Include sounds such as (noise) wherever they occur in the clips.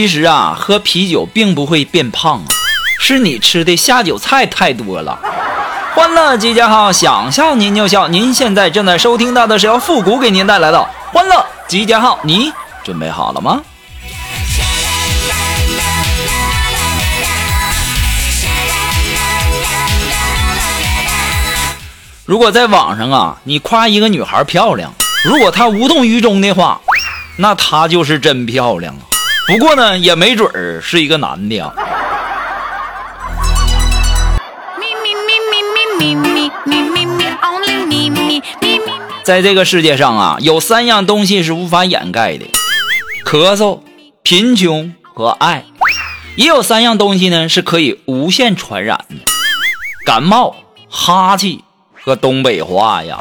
其实啊，喝啤酒并不会变胖啊，是你吃的下酒菜太多了。欢乐集结号，想笑您就笑。您现在正在收听到的是由复古给您带来的欢乐集结号，你准备好了吗？如果在网上啊，你夸一个女孩漂亮，如果她无动于衷的话，那她就是真漂亮啊。不过呢，也没准儿是一个男的呀。在这个世界上啊，有三样东西是无法掩盖的：咳嗽、贫穷和爱。也有三样东西呢是可以无限传染的：感冒、哈气和东北话呀。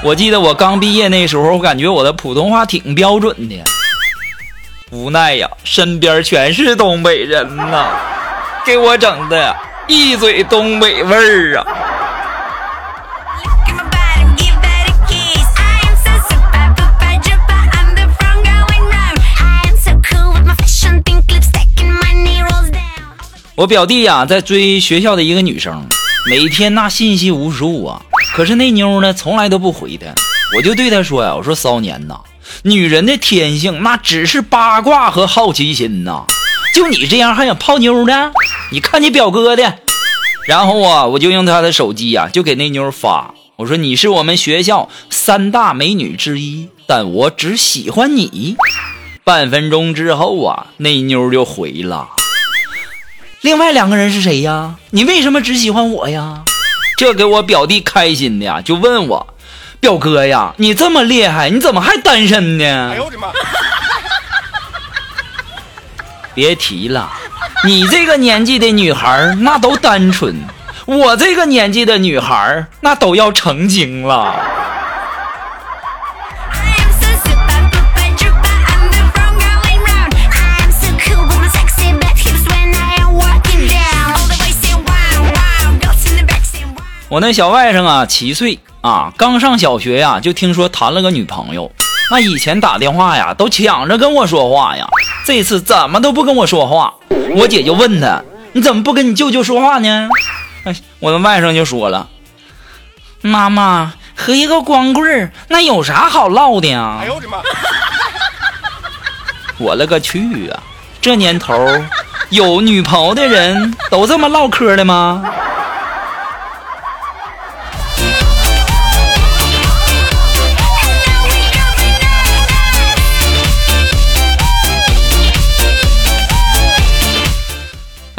(laughs) 我记得我刚毕业那时候，我感觉我的普通话挺标准的。无奈呀，身边全是东北人呐，给我整的一嘴东北味儿啊。我表弟呀，在追学校的一个女生，每天那信息无数啊。可是那妞呢，从来都不回他。我就对他说呀：“我说骚年呐，女人的天性那只是八卦和好奇心呐。就你这样还想泡妞呢？你看你表哥的。”然后啊，我就用他的手机呀，就给那妞发：“我说你是我们学校三大美女之一，但我只喜欢你。”半分钟之后啊，那妞就回了。另外两个人是谁呀？你为什么只喜欢我呀？这给我表弟开心的呀，就问我，表哥呀，你这么厉害，你怎么还单身呢？哎呦我的妈！(laughs) 别提了，你这个年纪的女孩那都单纯，我这个年纪的女孩那都要成精了。我那小外甥啊，七岁啊，刚上小学呀，就听说谈了个女朋友。那以前打电话呀，都抢着跟我说话呀，这次怎么都不跟我说话。我姐就问他：“你怎么不跟你舅舅说话呢？”哎，我的外甥就说了：“妈妈和一个光棍那有啥好唠的呀？”哎呦我的妈！(laughs) 我勒个去啊！这年头，有女朋友的人都这么唠嗑的吗？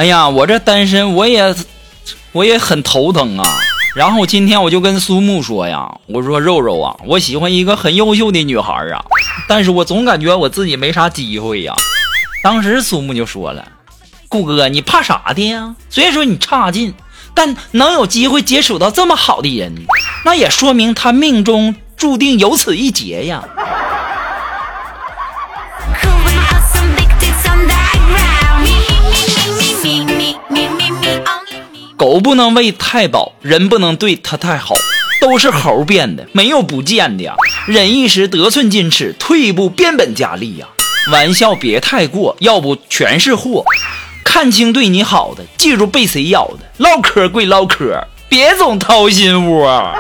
哎呀，我这单身，我也，我也很头疼啊。然后今天我就跟苏木说呀，我说肉肉啊，我喜欢一个很优秀的女孩啊，但是我总感觉我自己没啥机会呀。当时苏木就说了，顾哥，你怕啥的呀？虽然说你差劲，但能有机会接触到这么好的人，那也说明他命中注定有此一劫呀。狗不能喂太饱，人不能对它太好，都是猴变的，没有不见的呀。忍一时，得寸进尺；退一步，变本加厉呀。玩笑别太过，要不全是祸。看清对你好的，记住被谁咬的。唠嗑归唠嗑，别总掏心窝。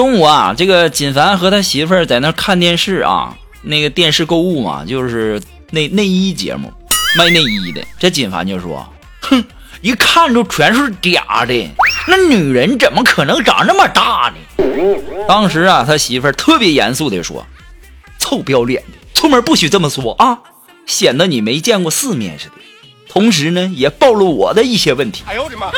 中午啊，这个锦凡和他媳妇儿在那看电视啊，那个电视购物嘛，就是内内衣节目，卖内衣的。这锦凡就说：“哼，一看就全是假的，那女人怎么可能长那么大呢？当时啊，他媳妇儿特别严肃地说：“臭不要脸的，出门不许这么说啊，显得你没见过世面似的。同时呢，也暴露我的一些问题。”哎呦我的妈！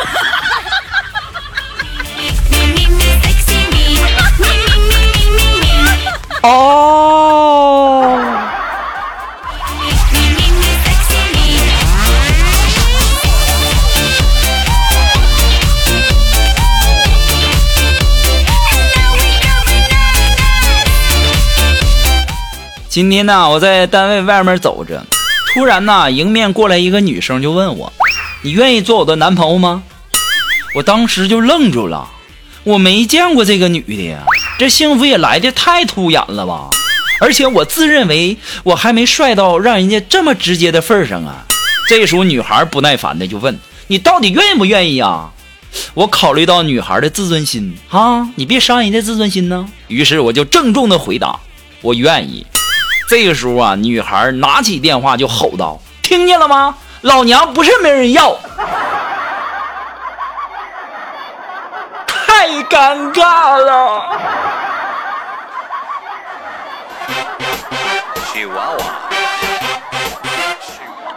今天呢，我在单位外面走着，突然呢，迎面过来一个女生，就问我：“你愿意做我的男朋友吗？”我当时就愣住了，我没见过这个女的呀。这幸福也来的太突然了吧！而且我自认为我还没帅到让人家这么直接的份上啊。这时候女孩不耐烦的就问：“你到底愿不愿意呀？”我考虑到女孩的自尊心啊，你别伤人家自尊心呢。于是我就郑重的回答：“我愿意。”这个时候啊，女孩拿起电话就吼道：“听见了吗？老娘不是没人要。” (laughs) 太尴尬了。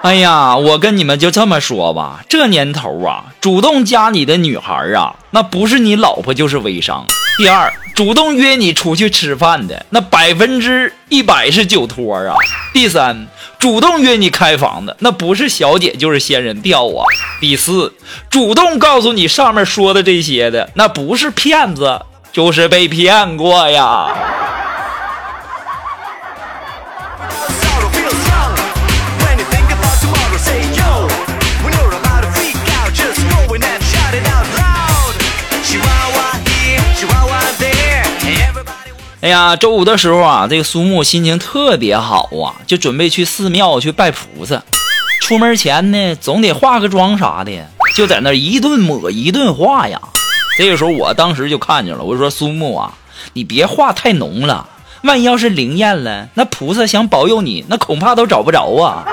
哎呀，我跟你们就这么说吧，这年头啊，主动加你的女孩啊，那不是你老婆就是微商。第二，主动约你出去吃饭的，那百分之一百是酒托啊。第三，主动约你开房的，那不是小姐就是仙人跳啊。第四，主动告诉你上面说的这些的，那不是骗子就是被骗过呀。哎呀，周五的时候啊，这个苏木心情特别好啊，就准备去寺庙去拜菩萨。出门前呢，总得化个妆啥的，就在那一顿抹一顿化呀。这个时候，我当时就看见了，我说苏木啊，你别化太浓了，万一要是灵验了，那菩萨想保佑你，那恐怕都找不着啊。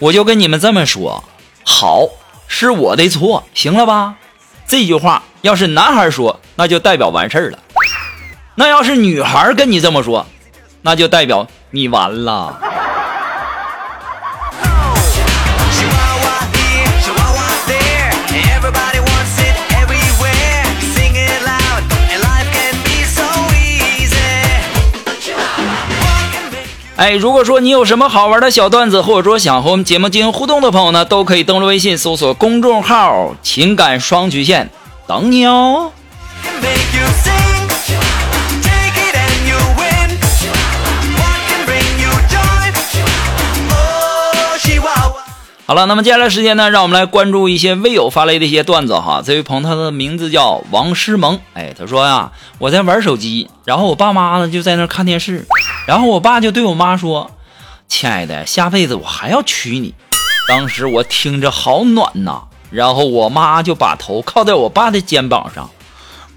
我就跟你们这么说，好是我的错，行了吧？这句话要是男孩说，那就代表完事儿了；那要是女孩跟你这么说，那就代表你完了。哎，如果说你有什么好玩的小段子，或者说想和我们节目进行互动的朋友呢，都可以登录微信搜索公众号“情感双曲线”，等你哦。好了，那么接下来时间呢，让我们来关注一些微友发来的一些段子哈。这位朋友他的名字叫王诗萌，哎，他说呀，我在玩手机，然后我爸妈呢就在那看电视，然后我爸就对我妈说：“亲爱的，下辈子我还要娶你。”当时我听着好暖呐，然后我妈就把头靠在我爸的肩膀上，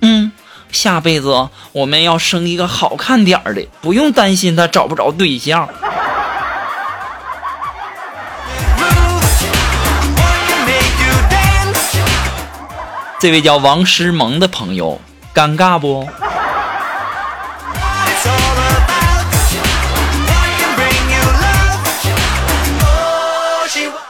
嗯，下辈子我们要生一个好看点的，不用担心他找不着对象。这位叫王诗萌的朋友，尴尬不？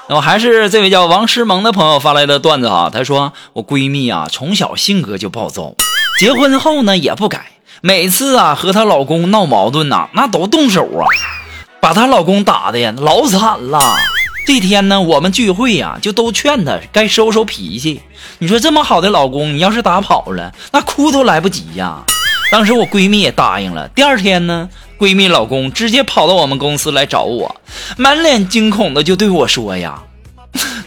那么还是这位叫王诗萌的朋友发来的段子哈，他说我闺蜜啊，从小性格就暴躁，结婚后呢也不改，每次啊和她老公闹矛盾呐，那都动手啊，把她老公打的呀老惨了。这天呢，我们聚会呀，就都劝她该收收脾气。你说这么好的老公，你要是打跑了，那哭都来不及呀。当时我闺蜜也答应了。第二天呢，闺蜜老公直接跑到我们公司来找我，满脸惊恐的就对我说呀：“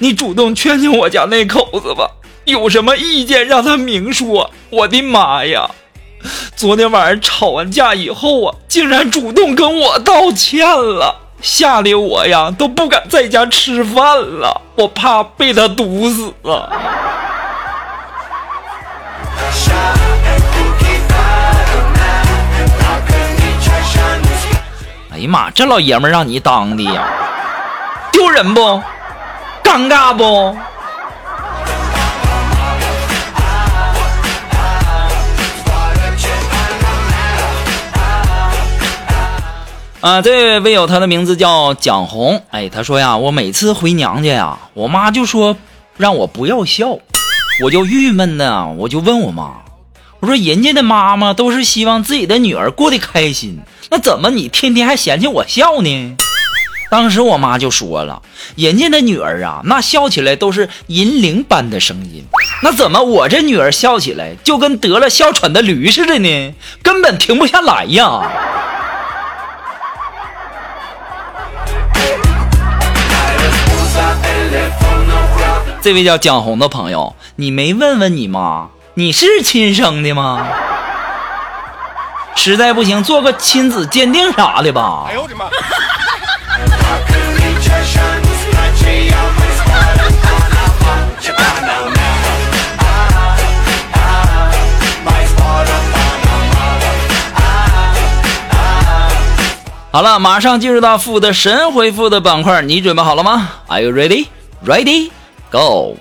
你主动劝劝我家那口子吧，有什么意见让他明说。”我的妈呀！昨天晚上吵完架以后啊，竟然主动跟我道歉了。吓得我呀都不敢在家吃饭了，我怕被他毒死啊！哎呀妈，这老爷们让你当的呀，丢人不？尴尬不？啊，这位微友，他的名字叫蒋红。哎，他说呀，我每次回娘家呀，我妈就说让我不要笑，我就郁闷呢，我就问我妈，我说人家的妈妈都是希望自己的女儿过得开心，那怎么你天天还嫌弃我笑呢？当时我妈就说了，人家的女儿啊，那笑起来都是银铃般的声音，那怎么我这女儿笑起来就跟得了哮喘的驴似的呢？根本停不下来呀！这位叫蒋红的朋友，你没问问你妈，你是亲生的吗？实在不行，做个亲子鉴定啥的吧。哎呦我的妈！好了，马上进入到负的神回复的板块，你准备好了吗？Are you ready? Ready? Go!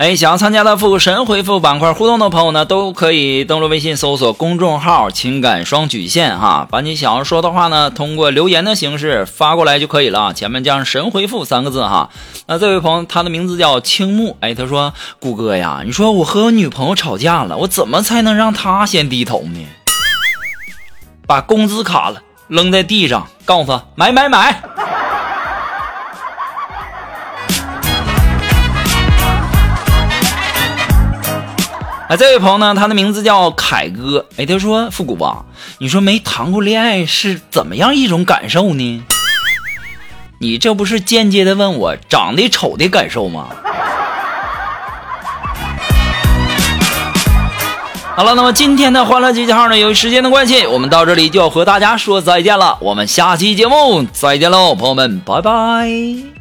哎，想要参加的复神回复板块互动的朋友呢，都可以登录微信搜索公众号“情感双曲线”哈，把你想要说的话呢，通过留言的形式发过来就可以了，前面加上“神回复”三个字哈。那这位朋友，他的名字叫青木，哎，他说：“谷哥呀，你说我和我女朋友吵架了，我怎么才能让她先低头呢？把工资卡了扔在地上，告诉他买买买。”哎，这位朋友呢，他的名字叫凯哥。哎，他说：“复古吧，你说没谈过恋爱是怎么样一种感受呢？你这不是间接的问我长得丑的感受吗？”好了，那么今天的欢乐集结号呢，由于时间的关系，我们到这里就要和大家说再见了。我们下期节目再见喽，朋友们，拜拜。